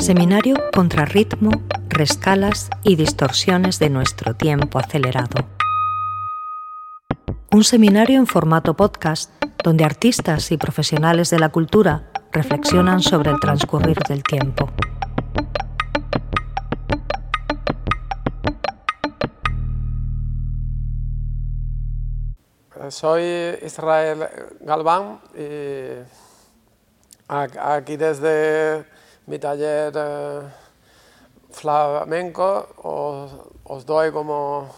Seminario contra ritmo, rescalas y distorsiones de nuestro tiempo acelerado. Un seminario en formato podcast donde artistas y profesionales de la cultura reflexionan sobre el transcurrir del tiempo. Soy Israel Galván y aquí desde mi taller eh, flamenco os, doy como,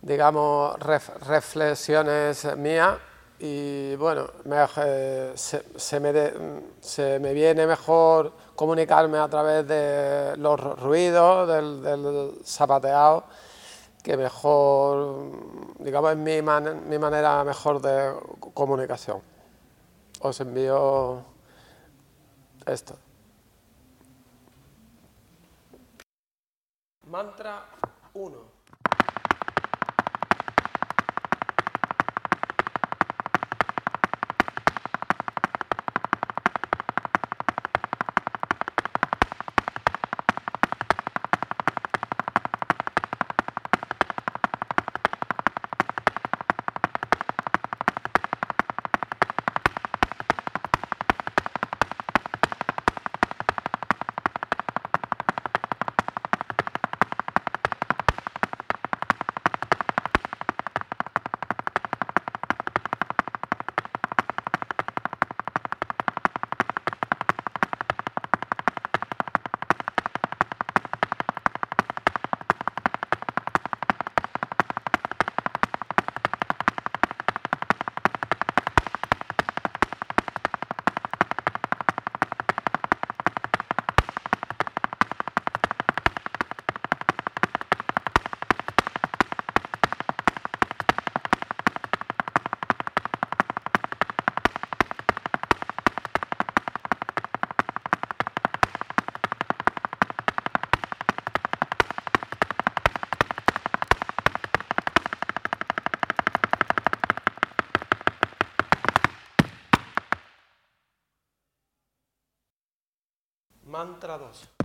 digamos, reflexiones mías y bueno, eh, se, me se, me viene mejor comunicarme a través de los ruidos, del, del zapateado, que mejor, digamos, es mi, mi manera mejor de comunicación. Os envío esto. Mantra 1. Mantra 2.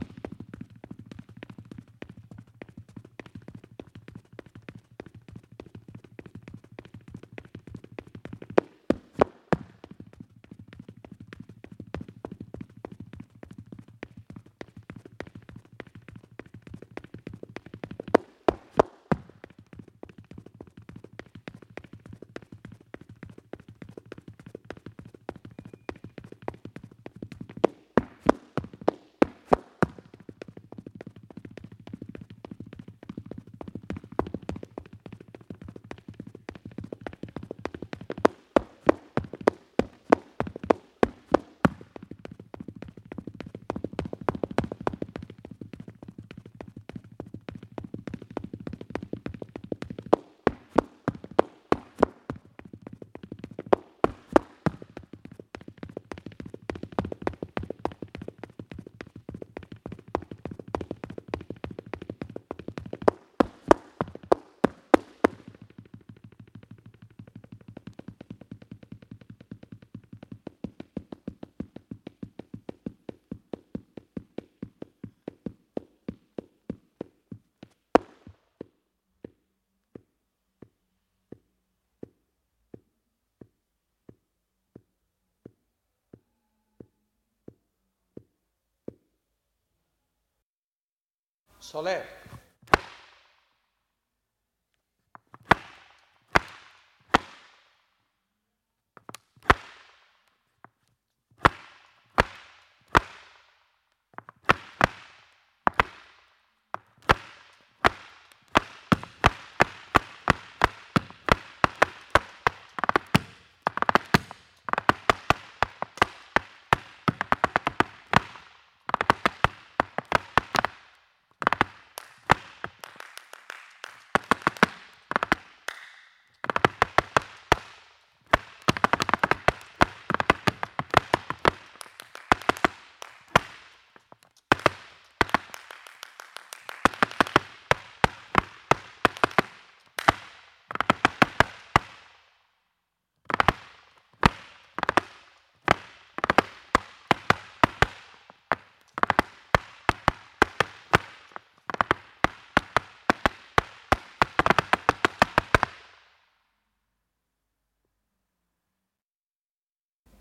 Soler.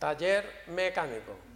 Taller mecánico.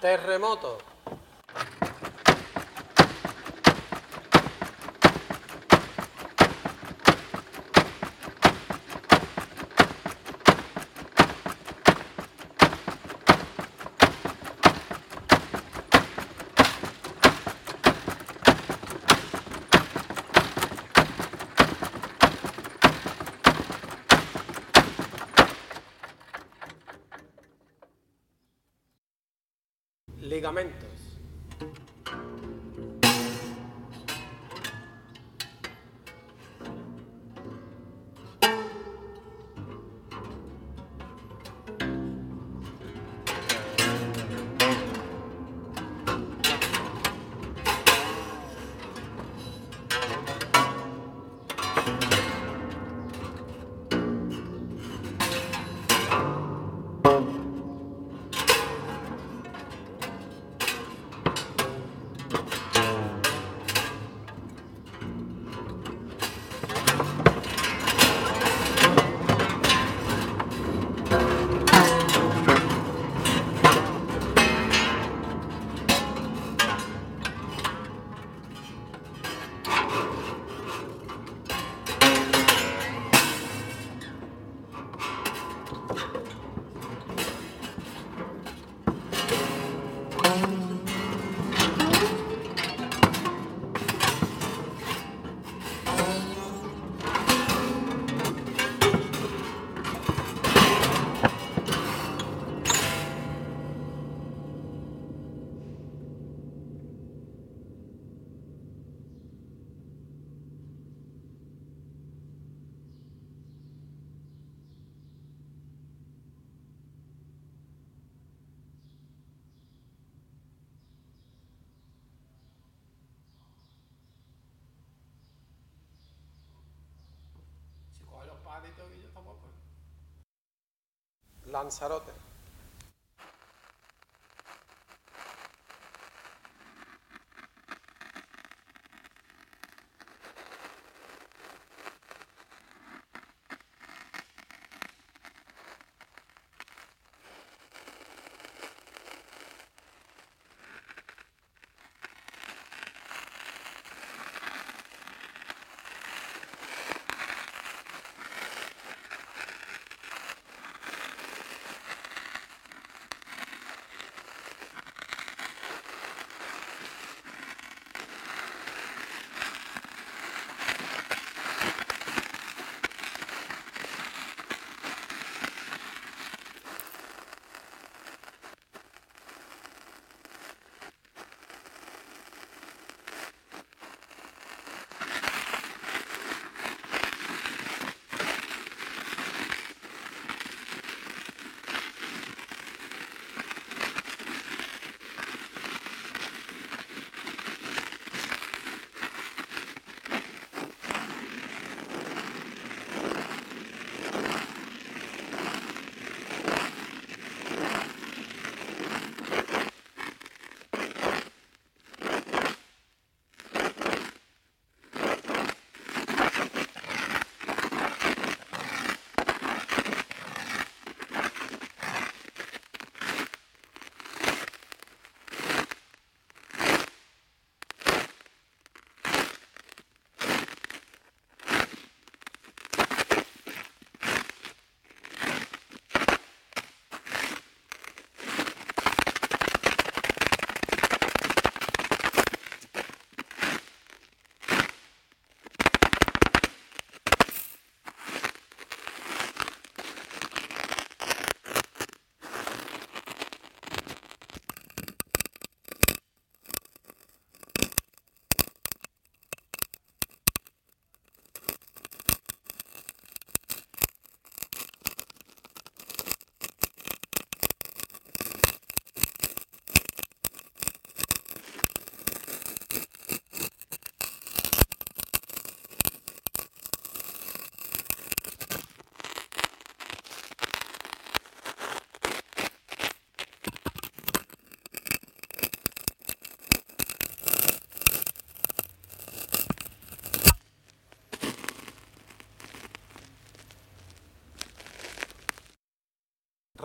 Terremoto. Ligamentos. दान सारा होता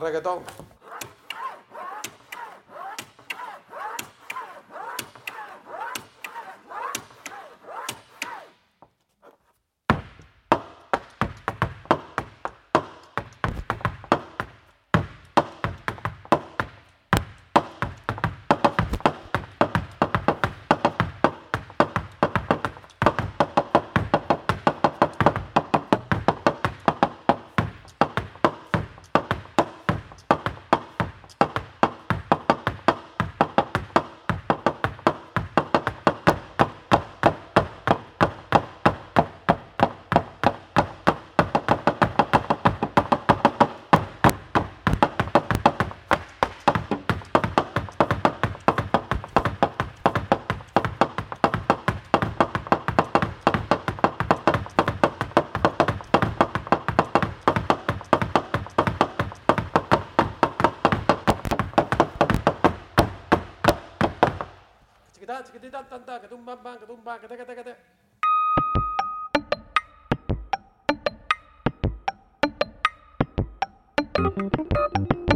reggaetón. ตุ้มบ้ามบ้างกระตุ้มบ้างกระแทกกระแทกกระแทก